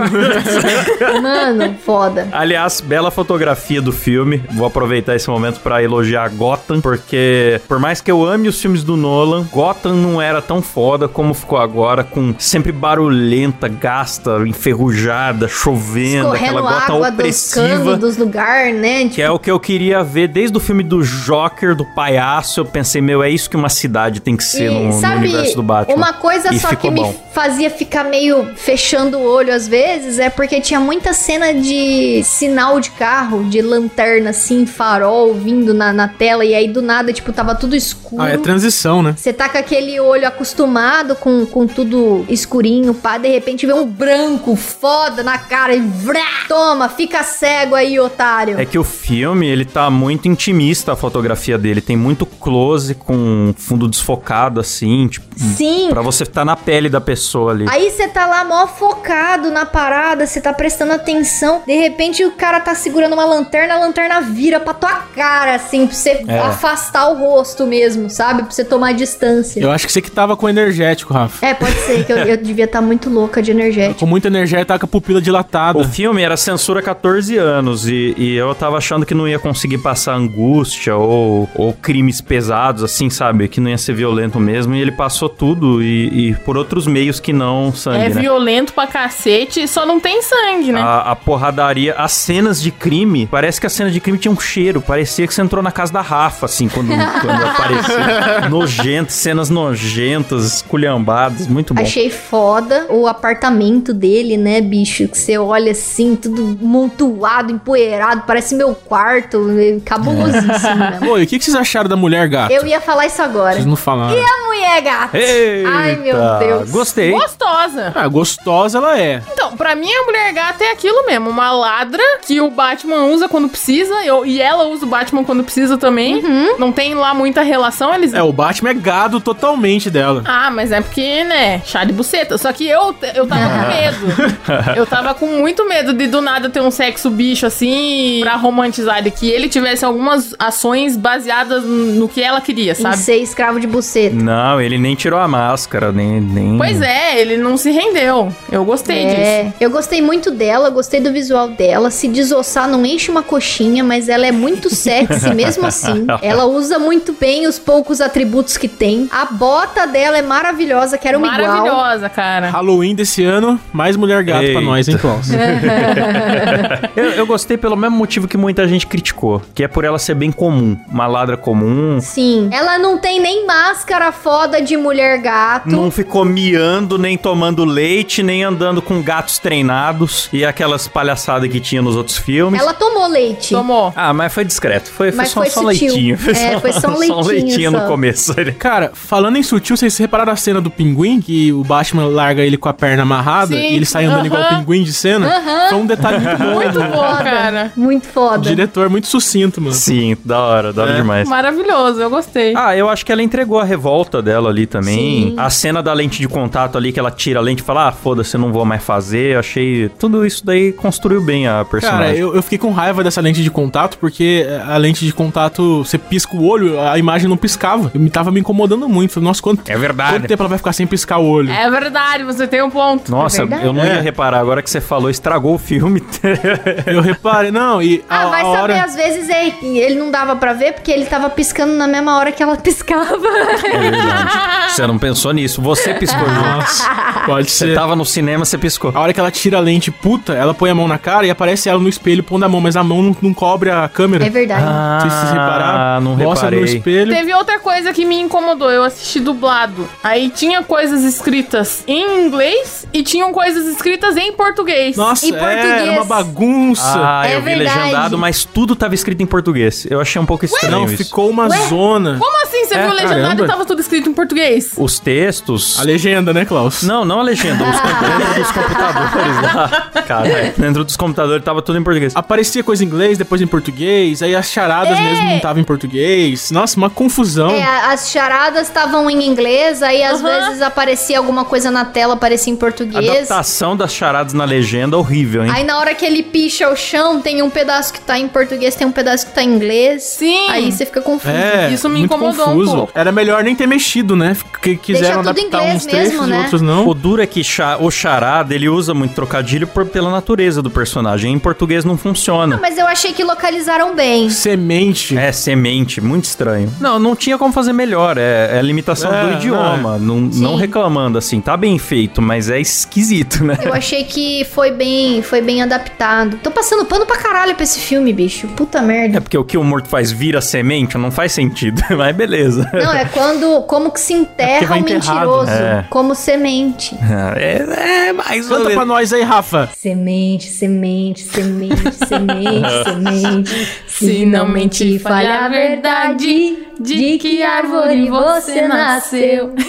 Mano, foda. Aliás, bela fotografia do filme. Vou aproveitar esse momento pra elogiar Gotham, porque por mais que eu ame os filmes do Nolan, Gotham não era tão foda como ficou agora, com sempre barulhenta, gasta, enferrujada, chovendo, aquela Escorrendo Gotham água dos opressiva. dos lugares, né? Que é o que eu queria ver desde o filme do Joker, do palhaço. Eu pensei, meu, é isso que uma cidade tem que ser E, no, no sabe, universo do Batman. Uma coisa E só que ficou me bom. fazia ficar meio fechando o olho às vezes é porque tinha muita cena de sinal de carro, de lanterna assim, farol vindo na, na tela, e aí do nada, tipo, tava tudo escuro. Ah, é transição, né? Você tá com aquele olho acostumado com, com tudo escurinho, pá, de repente vê um branco foda na cara e vrá, toma, fica cego aí, otário. É que o filme, ele tá muito intimista a fotografia dele. Tem muito close com fundo desfocado, assim, tipo, Sim, pra você estar na pele da pessoa ali. Aí você tá lá mó focado na parada, você tá prestando atenção. De repente o cara tá segurando uma lanterna, a lanterna vira pra tua cara, assim, pra você É. afastar o rosto mesmo, sabe? Pra você tomar distância. Eu acho que você que tava com energético, Rafa. É, pode ser que eu, eu devia estar muito louca de energético. Com muita energia, tá com a pupila dilatada. O filme era censura 14 anos e, e eu tava achando que não ia conseguir passar angústia ou, ou crimes pesados, assim, sabe? Que não ia ser violento mesmo. E ele passou tudo e, e por outros meios que não sangue, É né? violento pra cacete, só não tem sangue, né? A, a porradaria, as cenas de crime, parece que a cena de crime tinha um cheiro. Parecia que você entrou na casa da Rafa, assim, quando, quando apareceu. Nojento, cenas nojentas, esculhambadas, muito bom. Achei foda o apartamento dele, né, bicho? Que você olha assim, tudo montuado, empoeirado, parece meu quarto. é Cabulosíssimo, né? Pô, e o que, que vocês acharam da mulher gato? Eu ia falar isso agora. Vocês não falaram. E a mulher gata? Eita, Ai, meu Deus. Gostei. Gostosa. Ah, gostosa ela é. Então, pra mim, a mulher gata é aquilo mesmo. Uma ladra que o Batman usa quando precisa. eu- e ela usa o Batman quando precisa também. Não tem lá muita relação. Eles. É, o Batman é gado totalmente dela. Ah, mas é porque, né, chá de buceta. Só que eu, eu tava com medo. Eu tava com muito medo de do nada ter um sexo bicho assim, pra romantizar, de que ele tivesse algumas ações baseadas no que ela queria, Em sabe? ser escravo de buceta. Não, ele nem tirou a máscara, nem. nem... Pois é, ele não se rendeu. Eu gostei disso. É, eu gostei muito dela, gostei do visual dela. Se desossar, não enche uma coxinha, mas ela é muito sexy mesmo assim. Ela usa muito bem os poucos atributos que tem. A bota dela é maravilhosa, quero uma igual. Maravilhosa, cara. Halloween desse ano, mais mulher gato pra Eita. nós, hein, Klaus? Eu, eu gostei pelo mesmo motivo que muita gente criticou, que é por ela ser bem comum. Uma ladra comum. Sim, ela não tem nem máscara foda de mulher gato. Não ficou miando, nem tomando leite, nem andando com gatos treinados e aquelas palhaçadas que tinha nos outros filmes. Ela tomou leite. Tomou. Ah, mas foi discreto. Foi, foi Mas só, foi só leitinho. É, foi só um leitinho leitinho só. no começo. Cara, falando em sutil, vocês repararam a cena do pinguim? Que o Batman larga ele com a perna amarrada Sim, e ele sai andando aham. igual o pinguim de cena? Foi um detalhe muito bom. Muito bom, cara. Muito foda. Diretor muito sucinto, mano. Sim, da hora, da hora É. demais. Maravilhoso, eu gostei. Ah, eu acho que ela entregou a revolta dela ali também. Sim. A cena da lente de contato ali, que ela tira a lente e fala, ah, foda-se, eu não vou mais fazer. Eu achei. Tudo isso daí construiu bem a personagem. Cara, eu, eu fiquei com raiva dessa lente de contato, porque a lente de contato, você pisca o olho, a imagem não piscava. Eu me tava me incomodando muito. Falei, nossa, quanto, É verdade. quanto tempo ela vai ficar sem piscar o olho? É verdade, você tem um ponto. Nossa, É eu não É. ia reparar. Agora que você falou, estragou o filme. Eu reparei, não, e a, Ah, vai a saber, hora... às vezes é- ele não dava pra ver porque ele tava piscando na mesma hora que ela piscava. É verdade. Você não pensou nisso. Você piscou junto. Pode Você ser. tava no cinema, você piscou. A hora que ela tira a lente puta, ela põe a mão na cara e aparece ela no espelho pondo a mão, mas a mão não, não cobre a câmera. É verdade. Ah, se vocês repararam. não Mostra no reparei. espelho. Teve outra coisa que me incomodou. Eu assisti dublado. Aí tinha coisas escritas em inglês e tinham coisas escritas em português. Nossa, Em é, português. era uma bagunça. Ah, É eu vi verdade. legendado, mas tudo tava escrito em português. Eu achei um pouco estranho não, isso. ficou uma zona. Como assim você É, viu legendado caramba. e tava tudo escrito em português? Os textos... A legenda, né, Klaus? Não, não a legenda, os dos computadores lá. Cara, dentro dos computadores tava tudo em português. Aparecia coisa em inglês, depois em português, aí as charadas mesmo não estavam em português. Nossa, uma confusão. É, a- as charadas estavam em inglês, aí às Aham. vezes aparecia alguma coisa na tela, aparecia em A português. adaptação das charadas na legenda horrível, hein? Aí na hora que ele picha o chão, tem um pedaço que tá em português, tem um pedaço que tá em inglês. Sim. Aí você fica confuso. É, Isso me muito incomodou um confuso. pouco. Era melhor nem ter mexido, né? Que quiseram tudo em adaptar inglês uns trechos mesmo, e né? outros não. O duro é que o charada, ele usa muito trocadilho por- pela natureza do personagem. Em português não funciona. Mas eu achei que localizaram bem. Semente. É, semente, muito estranho. Não, não tinha como fazer melhor. É, é a limitação É, do idioma. Não, não reclamando, assim. Tá bem feito, mas é esquisito, né? Eu achei que foi bem, foi bem adaptado. Tô passando pano pra caralho pra esse filme, bicho. Puta É merda. porque o que o morto faz vira semente, não faz sentido. Mas beleza. Não, é quando como que se É enterra vai o enterrado. mentiroso É. como semente. É, é mais ou Canta pra nós aí, Rafa. Semente, semente, semente, semente, semente. Se não mentir, falha a verdade de que árvore você nasceu.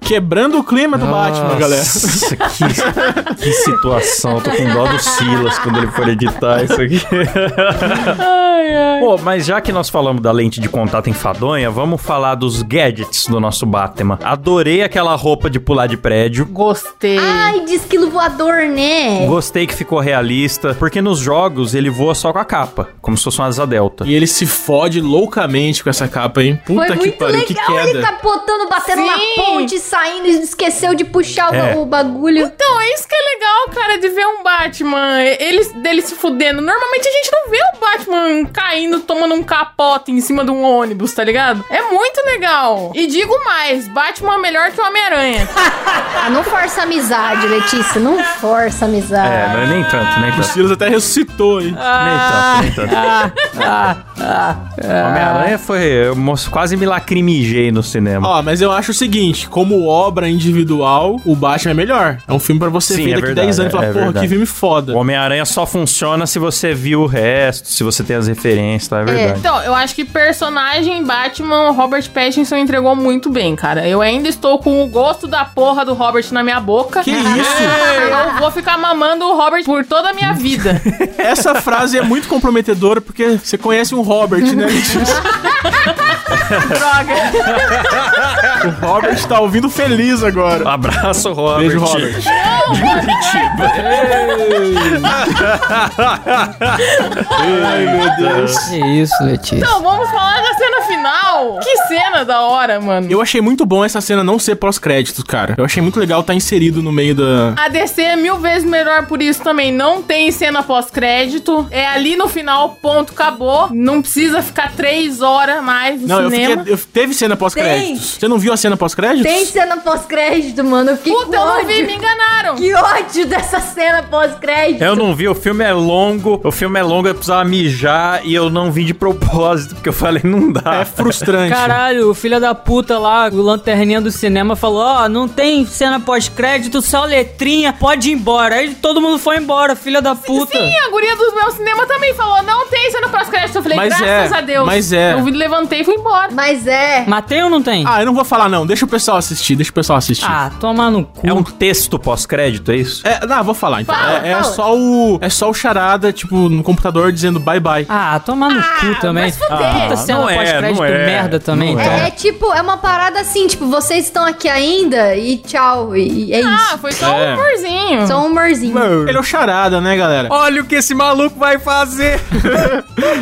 Quebrando o clima do Batman, galera. Nossa, que, que situação. Tô com dó do Silas quando ele for editar isso aqui. Pô, mas já que nós falamos da lente de contato enfadonha, vamos falar dos gadgets do nosso Batman. Adorei aquela roupa de pular de prédio. Gostei. Ai, de esquilo voador, né? Gostei que ficou realista, porque nos jogos ele voa só com a capa, como se fosse uma asa delta. Delta. E ele se fode loucamente com essa capa, hein? Puta Foi que muito pariu, que legal ele queda. capotando, batendo Sim. na ponte, saindo e esqueceu de puxar o- É. o bagulho. Então, é isso que é legal, cara, de ver um Batman, ele, dele se fudendo. Normalmente a gente não vê o Batman caindo, tomando um capote em cima de um ônibus, tá ligado? É muito legal. E digo mais, Batman é melhor que o Homem-Aranha. Ah, não força a amizade, Letícia. Não força a amizade. É, não é nem tanto, nem O tanto. Silas até ressuscitou, hein? Nem tanto, nem tanto. Ah, ah, ah. Homem-Aranha foi. Eu quase me lacrimijei no cinema. Ó, mas eu acho o seguinte, como obra individual, o Batman é melhor. É um filme pra você Sim, ver é daqui verdade, 10 anos e falar, é porra, verdade. que filme foda. O Homem-Aranha só funciona se você viu o resto, se você tem as referências, tá? É verdade. Então, eu acho que personagem Batman, o Robert Pattinson entregou muito bem, cara. Eu ainda estou com o gosto da porra do Robert na minha boca. Que isso? Eu vou ficar mamando o Robert por toda a minha vida. Essa frase é muito comprometedora porque você conhece um Robert, né? Letícia? Droga. o Robert tá ouvindo feliz agora. Abraço, Robert. Beijo, Robert. Ai, meu Deus. Que isso, Letícia. Então, vamos falar da cena final. Que cena da hora, mano. Eu achei muito bom essa cena não ser pós-créditos, cara. Eu achei muito legal estar inserido no meio da. A DC é mil vezes melhor por isso também. Não tem cena pós-crédito. É ali no final, ponto, acabou. Não precisa ficar três horas mais no Não, eu cinema. fiquei. Eu, teve cena pós-créditos. Você não viu a cena pós-créditos? Tem cena pós-crédito, mano. Eu fiquei Puta, com eu não vi, me enganaram. Que ódio dessa cena pós-crédito. Eu não vi, o filme é longo, o filme é longo, eu precisava mijar e eu não vi de propósito, porque eu falei, não dá. É frustrante. Caralho, o filho da puta lá, o lanterninha do cinema, falou: Ó, não tem cena pós-crédito, só letrinha, pode ir embora. Aí todo mundo foi embora, filha da puta. Sim, a guria do meu cinema também falou, não tem cena pós-crédito. Eu falei, Mas graças é, a Deus. mas é. Eu levantei e fui embora. Mas é. Mas tem ou não tem? Ah, eu não vou falar não. Deixa o pessoal assistir, deixa o pessoal assistir. Ah, toma no cu. É um texto pós-crédito, é isso? É, não, vou falar então. Fala, é, é fala. só o é só o charada, tipo, no computador dizendo bye bye. Ah, toma no cu também. se fuder. Ah, puta Ah, cena é, pós-crédito é, merda também, então. É, é tipo, é uma parada assim, tipo, vocês estão aqui ainda e tchau. E, e é Ah, isso. foi só É. um humorzinho. Só um humorzinho. Ele é o charada, né, galera? Olha o que esse maluco vai fazer!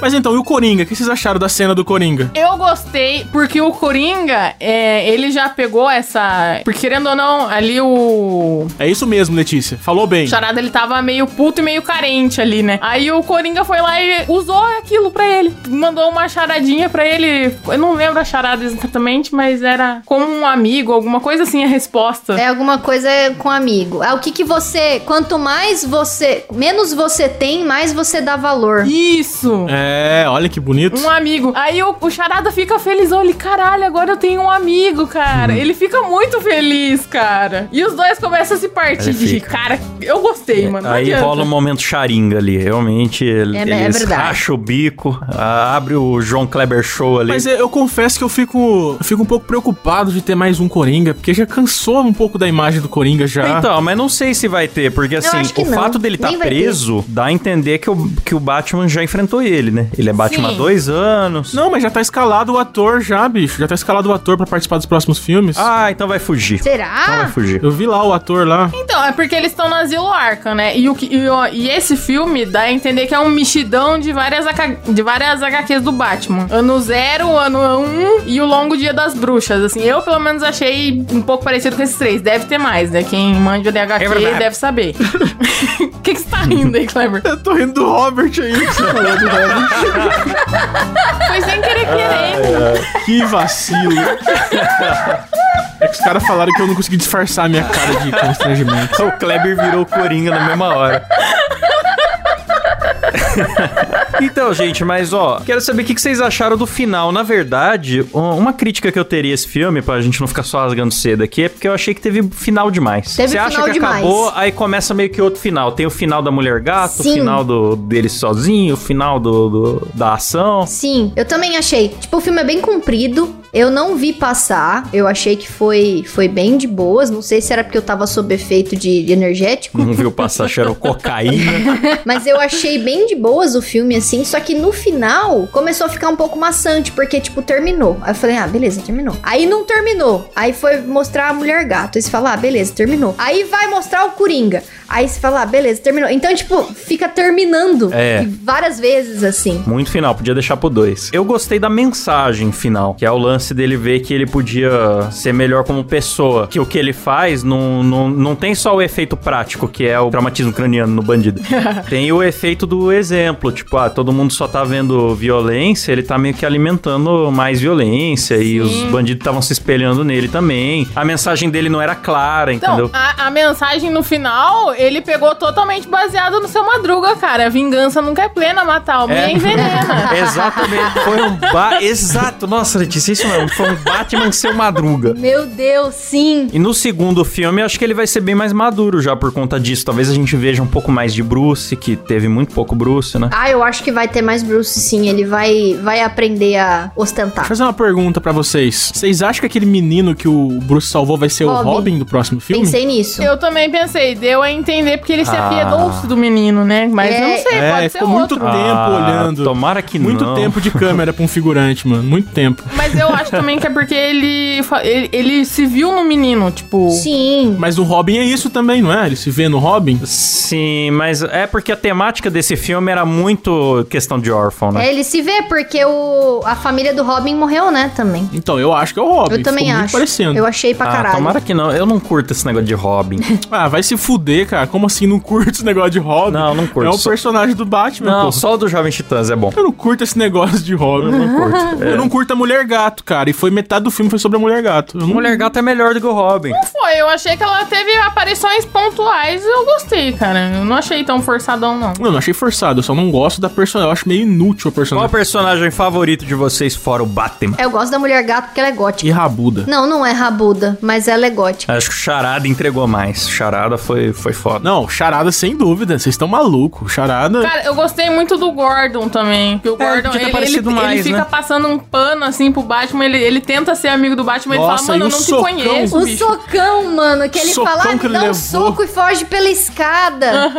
Mas então, e o Coringa? O que vocês acharam da cena do Coringa? Eu gostei, porque o Coringa, é, ele já pegou essa... Porque, querendo ou não, ali o... É isso mesmo, Letícia. Falou bem. O Charada, ele tava meio puto e meio carente ali, né? Aí o Coringa foi lá e usou aquilo pra ele. Mandou uma charadinha pra ele. Eu não lembro a charada exatamente, mas era como um amigo, alguma coisa assim a resposta. É alguma coisa com amigo. É o que que você, quanto mais você, menos você tem, mais você dá valor. Isso! É, olha que bonito. Um amigo. Aí o, o Charada fica feliz. Olha, caralho, agora eu tenho um amigo, cara. Ele fica muito feliz, cara. E os dois começam a se partir Ele de fica. Cara, eu gostei, mano. não Aí adianta. rola um momento charinga ali. Realmente, ele, É, é eles verdade. racham o bico, abre o João Kleber Show ali. Mas eu, confesso que eu fico, eu fico um pouco preocupado de ter mais um Coringa, porque já cansou um pouco da imagem do Coringa já. Então, mas não sei se vai ter, porque assim, o não. fato dele estar vai preso dá a entender que o, que o Batman já enfrentou ele, né? Ele é Batman há Sim. dois anos. Não, mas já tá escalado o ator já, bicho. Já tá escalado o ator pra participar dos próximos filmes. Ah, então vai fugir. Então vai Será? fugir. Eu vi lá o ator lá. Então, é porque eles estão no Asilo Arkham, né? E, o, que- e, o- e esse filme dá a entender que é um mexidão de várias, de várias HQs do Batman. Ano 0, ano 1 um, e o Longo Dia das Bruxas. Assim, eu pelo menos achei um pouco parecido com esses três. Deve ter mais, né? Quem manja de HQ É verdade. deve saber. O que, que você tá rindo aí, Kleber? Eu tô rindo do Robert aí. Foi sem querer querendo. que vacilo. É que os caras falaram que eu não consegui disfarçar a minha cara de constrangimento. O Kleber virou Coringa na mesma hora. então, gente, mas ó, quero saber o que vocês acharam do final. Na verdade, um- uma crítica que eu teria esse filme, pra gente não ficar só rasgando cedo aqui, é porque eu achei que teve final demais. Teve Você acha final que demais. acabou, aí começa meio que outro final. Tem o final da Mulher Gato, o Sim. final do, dele sozinho, o final do, do- da ação. Sim, eu também achei. Tipo, o filme é bem comprido. Eu não vi passar. Eu achei que foi, foi bem de boas. Não sei se era porque eu tava sob efeito de, de energético. Não viu passar cheiro cocaína. Mas eu achei bem de boas o filme, assim. Só que no final começou a ficar um pouco maçante, porque, tipo, terminou. Aí eu falei, ah, beleza, terminou. Aí não terminou. Aí foi mostrar a mulher gato. Aí você fala, ah, beleza, terminou. Aí vai mostrar o Coringa. Aí você fala, ah, beleza, terminou. Então, tipo, fica terminando É. várias vezes assim. Muito final, podia deixar pro 2. Eu gostei da mensagem final, que é o lance dele ver que ele podia ser melhor como pessoa. Que o que ele faz não, não, não tem só o efeito prático, que é o traumatismo craniano no bandido. tem o efeito do exemplo. Tipo, ah, todo mundo só tá vendo violência, ele tá meio que alimentando mais violência. E os bandidos estavam se espelhando nele também. A mensagem dele não era clara, Então, entendeu? a, a mensagem no final, ele pegou totalmente baseado no seu Madruga, cara. A vingança nunca é plena, matar alma É. e envenena. Exatamente. Foi um ba... Exato. Nossa, Letícia, isso mesmo. Foi um Batman seu madruga. Meu Deus, sim. E no segundo filme, eu acho que ele vai ser bem mais maduro já por conta disso. Talvez a gente veja um pouco mais de Bruce, que teve muito pouco Bruce, né? Ah, eu acho que vai ter mais Bruce, sim. Ele vai, vai aprender a ostentar. Deixa eu fazer uma pergunta pra vocês. Vocês acham que aquele menino que o Bruce salvou vai ser o Robin. Robin do próximo filme? Pensei nisso. Eu também pensei, deu a entender porque ele se Ah. afiedou-se do menino, né? Mas É, não sei, É, pode ser ficou muito outro. tempo olhando. Tomara que Muito não. tempo de câmera pra um figurante, mano. Muito tempo. Mas eu acho também que é porque ele, ele, ele se viu no menino, tipo... Sim. Mas o Robin é isso também, não é? Ele se vê no Robin? Sim, mas é porque a temática desse filme era muito questão de órfão, né? É, ele se vê porque o, a família do Robin morreu, né, também. Então, eu acho que é o Robin. Eu também muito acho. parecendo. Eu achei pra ah, caralho. tomara que não. Eu não curto esse negócio de Robin. Ah, vai se fuder, cara. Como assim não curto esse negócio de Robin? Não, não curto. É o Só- personagem do Batman, não, pô. só o do Jovem Titãs é bom. Eu não curto esse negócio de Robin. Eu não curto. Eu não curto a Mulher Gato, cara. E foi metade do filme foi sobre a Mulher Gato. Não... Mulher Gato é melhor do que o Robin. Foi, eu achei que ela teve aparições pontuais e eu gostei, cara. Eu não achei tão forçadão, não. Eu não achei forçado, eu só não gosto da personagem. Eu acho meio inútil a Qual o personagem. personagem favorito de vocês fora o Batman? Eu gosto da mulher gato porque ela é gótica. E rabuda. Não, não é rabuda, mas ela é gótica. Acho que o Charada entregou mais. Charada foi, foi foda. Não, charada sem dúvida. Vocês estão malucos. Charada. Cara, eu gostei muito do Gordon também. Que o Gordon, podia ter ele, ele, parecido ele mais, fica né? passando um pano assim pro Batman. Ele, ele tenta ser amigo do Batman. ele Nossa, fala, mano, eu o não te socão? conheço, O bicho. socão, mano, que ele Socão fala, ah, que ele dá um soco e foge pela escada.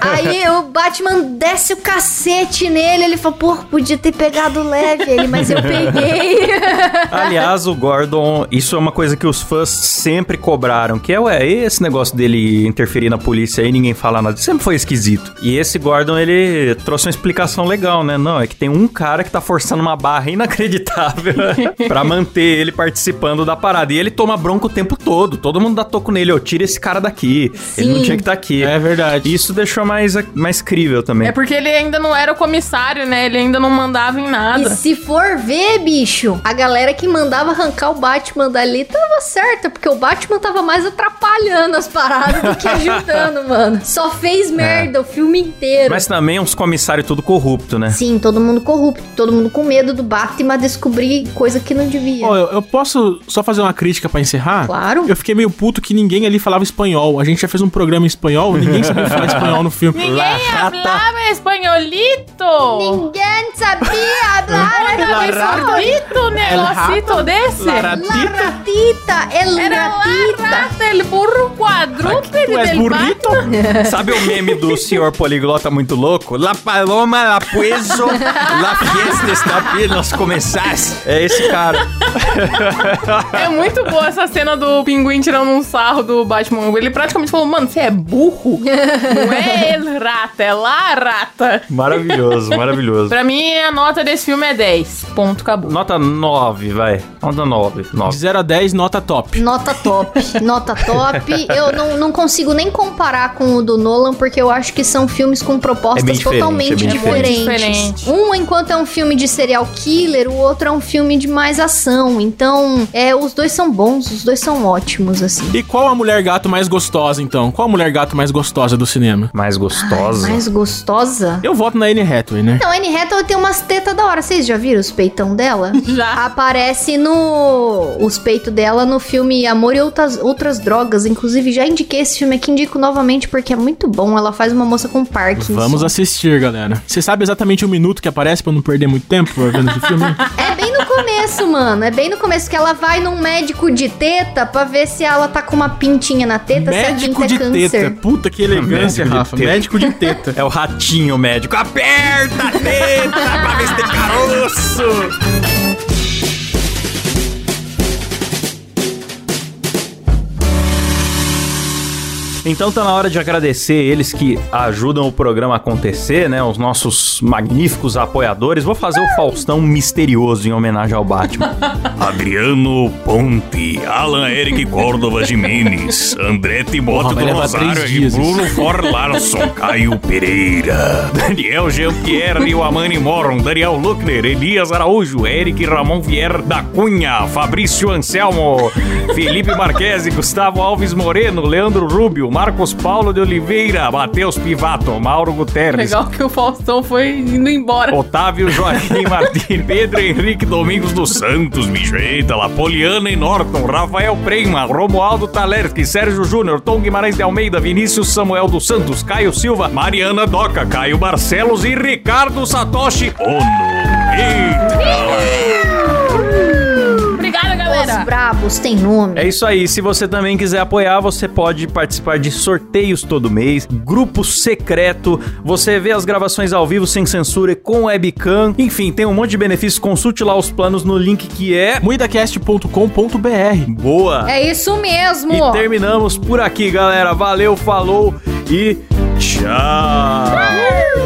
Aí o Batman desce o cacete nele, ele fala, pô, podia ter pegado leve ele, mas eu peguei. Aliás, o Gordon, isso é uma coisa que os fãs sempre cobraram, que é, ué, esse negócio dele interferir na polícia aí, ninguém fala nada, sempre foi esquisito. E esse Gordon, ele trouxe uma explicação legal, né? Não, é que tem um cara que tá forçando uma barra inacreditável pra manter ele participando da parada. E ele toma bronca o tempo todo, todo mundo dá toco nele, ô, tira esse cara daqui. Ele não Sim. tinha que estar aqui. É verdade. Isso deixou mais, mais crível também. É porque ele ainda não era o comissário, né? Ele ainda não mandava em E nada. se for ver, bicho, a galera que mandava arrancar o Batman dali tava certa, porque o Batman tava mais atrapalhando as paradas do que ajudando, mano. Só fez merda o filme inteiro. Mas também uns comissários tudo corrupto, né? Sim, todo mundo corrupto, todo mundo com medo do Batman descobrir coisa que não devia. Ó, eu, eu posso só fazer uma crítica pra encerrar? Claro. Eu fiquei meio puto que ninguém ali falava espanhol. A gente já fez um programa em espanhol, ninguém sabia falar espanhol no filme. Ninguém falava espanholito! Ninguém sabia falar Espanholito, negocito desse? La La ratita. ratita, el Era la ratita. rata, el burro quadrúpede del burrito? Sabe o meme do senhor poliglota muito louco? La paloma, la pueso, la fiesta está apenas começar. É esse cara. É muito boa essa cena do pinguim tirando um sarro do Batman. Ele praticamente falou, mano, você é burro? Não é el rata, é la rata. Maravilhoso, maravilhoso. Pra mim, a nota desse filme é 10. Ponto, acabou. Nota 9, vai. Nota 9. De 9. 0 a 10, nota top. Nota top, nota top. Eu não, não consigo nem comparar com o do Nolan, porque eu acho que são filmes com É propostas bem diferente, totalmente é diferentes. diferente. Um, enquanto é um filme de serial killer, o outro é um filme de mais ação. Então, é, os dois são bons, os dois são ótimos, assim. E qual a mulher gato mais gostosa, então? Qual a mulher gato mais gostosa do cinema? Mais gostosa. Mais gostosa? Eu voto na Anne Hathaway, né? Então, a Anne Hathaway tem umas tetas da hora. Vocês já viram os peitão dela? Já. Aparece no... Os peitos dela no filme Amor e Outras, Outras Drogas. Inclusive, já indiquei esse filme aqui, indico novamente porque é muito bom. Ela faz uma moça com Parkinson. Vamos assistir, galera. Você sabe exatamente o minuto que aparece pra eu não perder muito tempo vendo esse filme? É bem no começo, mano. É bem no começo que ela vai num médico de teta pra ver se ela tá com uma pintinha na teta, Médico se de a pinta é teta. câncer. Puta que elegância, Médico de Rafa. teta. Médico de teta. É o ratinho médico. Aperta a teta pra ver se tem caroço. Então tá na hora de agradecer eles que ajudam o programa a acontecer, né? Os nossos magníficos apoiadores. Vou fazer o Faustão misterioso em homenagem ao Batman. Adriano Ponte, Alan Eric Córdova Jimenez, André Timóteo do Rosário e Bruno For Larson, Caio Pereira, Daniel Jean-Pierre e o Amani Moron, Daniel Luckner, Elias Araújo, Eric Ramon Vier da Cunha, Fabrício Anselmo, Felipe Marquesi, Gustavo Alves Moreno, Leandro Rubio, Marcos Paulo de Oliveira, Matheus Pivato, Mauro Guterres, Legal que o Faustão foi indo embora. Otávio Joaquim Martins, Pedro Henrique Domingos dos Santos, bicho, eita lá, Poliana e Norton, Rafael Prema, Romualdo Talerski, Sérgio Júnior, Tom Guimarães de Almeida, Vinícius Samuel dos Santos, Caio Silva, Mariana Doca, Caio Barcelos e Ricardo Satoshi Ono. Eita! Os brabos têm nome. É isso aí. Se você também quiser apoiar, você pode participar de sorteios todo mês, grupo secreto, você vê as gravações ao vivo sem censura e com webcam. Enfim, tem um monte de benefícios. Consulte lá os planos no link que é Muidacast.com.br. boa. É isso mesmo. E terminamos por aqui, galera. Valeu, falou e tchau.